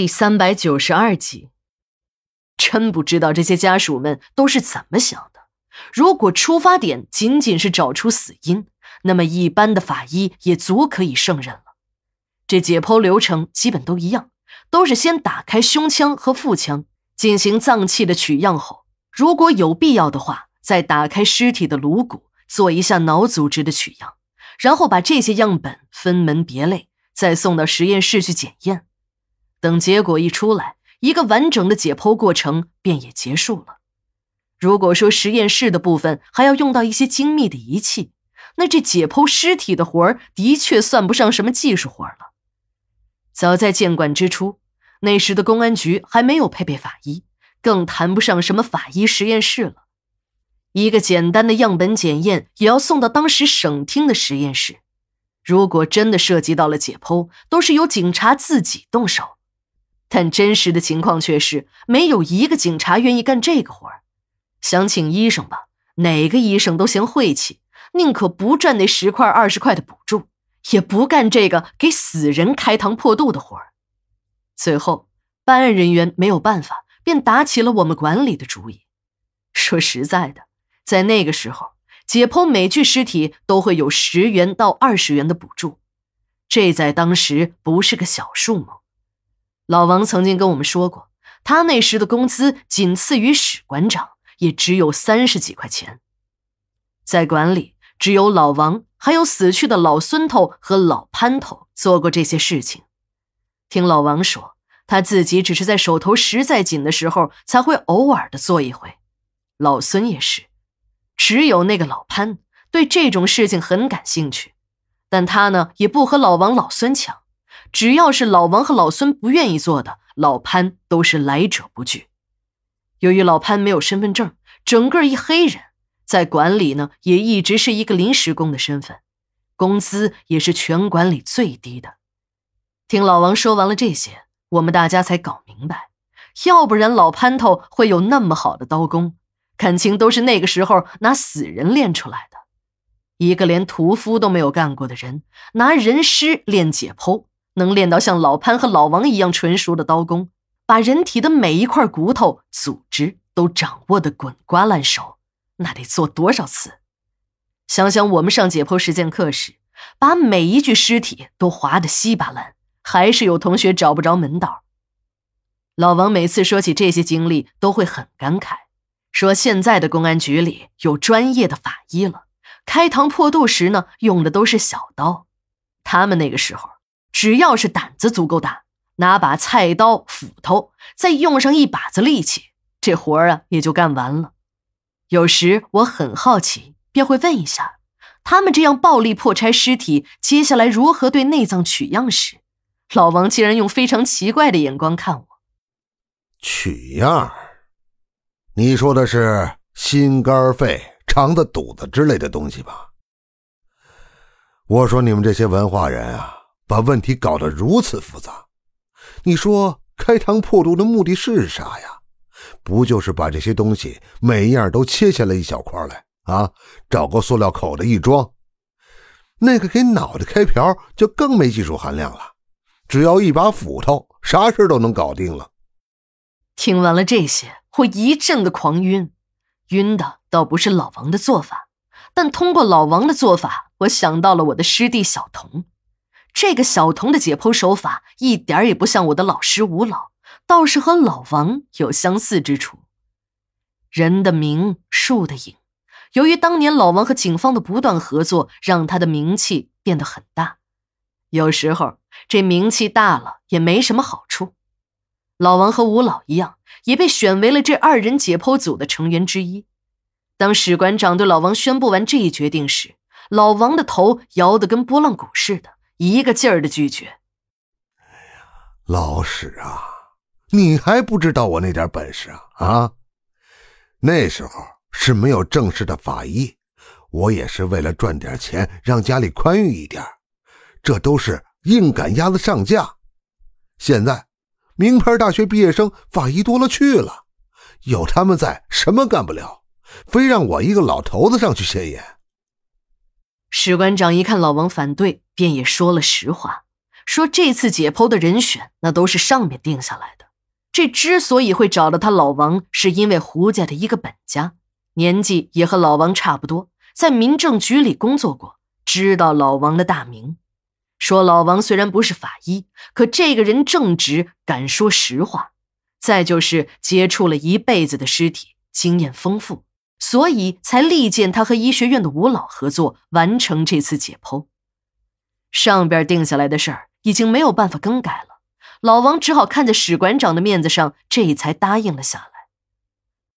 第三百九十二集，真不知道这些家属们都是怎么想的。如果出发点仅仅是找出死因，那么一般的法医也足可以胜任了。这解剖流程基本都一样，都是先打开胸腔和腹腔进行脏器的取样后，如果有必要的话，再打开尸体的颅骨做一下脑组织的取样，然后把这些样本分门别类，再送到实验室去检验。等结果一出来，一个完整的解剖过程便也结束了。如果说实验室的部分还要用到一些精密的仪器，那这解剖尸体的活儿的确算不上什么技术活了。早在建馆之初，那时的公安局还没有配备法医，更谈不上什么法医实验室了。一个简单的样本检验也要送到当时省厅的实验室。如果真的涉及到了解剖，都是由警察自己动手。但真实的情况却是，没有一个警察愿意干这个活儿。想请医生吧，哪个医生都嫌晦气，宁可不赚那十块二十块的补助，也不干这个给死人开膛破肚的活儿。最后，办案人员没有办法，便打起了我们管理的主意。说实在的，在那个时候，解剖每具尸体都会有十元到二十元的补助，这在当时不是个小数目。老王曾经跟我们说过，他那时的工资仅次于史馆长，也只有三十几块钱。在馆里，只有老王，还有死去的老孙头和老潘头做过这些事情。听老王说，他自己只是在手头实在紧的时候，才会偶尔的做一回。老孙也是，只有那个老潘对这种事情很感兴趣，但他呢，也不和老王、老孙抢。只要是老王和老孙不愿意做的，老潘都是来者不拒。由于老潘没有身份证，整个一黑人，在馆里呢也一直是一个临时工的身份，工资也是全馆里最低的。听老王说完了这些，我们大家才搞明白，要不然老潘头会有那么好的刀工，感情都是那个时候拿死人练出来的。一个连屠夫都没有干过的人，拿人尸练解剖。能练到像老潘和老王一样纯熟的刀工，把人体的每一块骨头、组织都掌握的滚瓜烂熟，那得做多少次？想想我们上解剖实践课时，把每一具尸体都划得稀巴烂，还是有同学找不着门道。老王每次说起这些经历，都会很感慨，说现在的公安局里有专业的法医了，开膛破肚时呢，用的都是小刀，他们那个时候。只要是胆子足够大，拿把菜刀、斧头，再用上一把子力气，这活儿啊也就干完了。有时我很好奇，便会问一下，他们这样暴力破拆尸体，接下来如何对内脏取样时，老王竟然用非常奇怪的眼光看我。取样？你说的是心、肝、肺、肠子、肚子之类的东西吧？我说你们这些文化人啊！把问题搞得如此复杂，你说开膛破肚的目的是啥呀？不就是把这些东西每样都切下来一小块来啊，找个塑料口袋一装？那个给脑袋开瓢就更没技术含量了，只要一把斧头，啥事都能搞定了。听完了这些，我一阵的狂晕，晕的倒不是老王的做法，但通过老王的做法，我想到了我的师弟小童。这个小童的解剖手法一点也不像我的老师吴老，倒是和老王有相似之处。人的名，树的影。由于当年老王和警方的不断合作，让他的名气变得很大。有时候这名气大了也没什么好处。老王和吴老一样，也被选为了这二人解剖组的成员之一。当史馆长对老王宣布完这一决定时，老王的头摇得跟拨浪鼓似的。一个劲儿的拒绝。哎呀，老史啊，你还不知道我那点本事啊？啊，那时候是没有正式的法医，我也是为了赚点钱，让家里宽裕一点，这都是硬赶鸭子上架。现在，名牌大学毕业生法医多了去了，有他们在，什么干不了，非让我一个老头子上去现眼。史馆长一看老王反对，便也说了实话，说这次解剖的人选那都是上面定下来的。这之所以会找到他老王，是因为胡家的一个本家，年纪也和老王差不多，在民政局里工作过，知道老王的大名。说老王虽然不是法医，可这个人正直，敢说实话。再就是接触了一辈子的尸体，经验丰富，所以才力荐他和医学院的吴老合作完成这次解剖。上边定下来的事儿已经没有办法更改了，老王只好看在史馆长的面子上，这才答应了下来。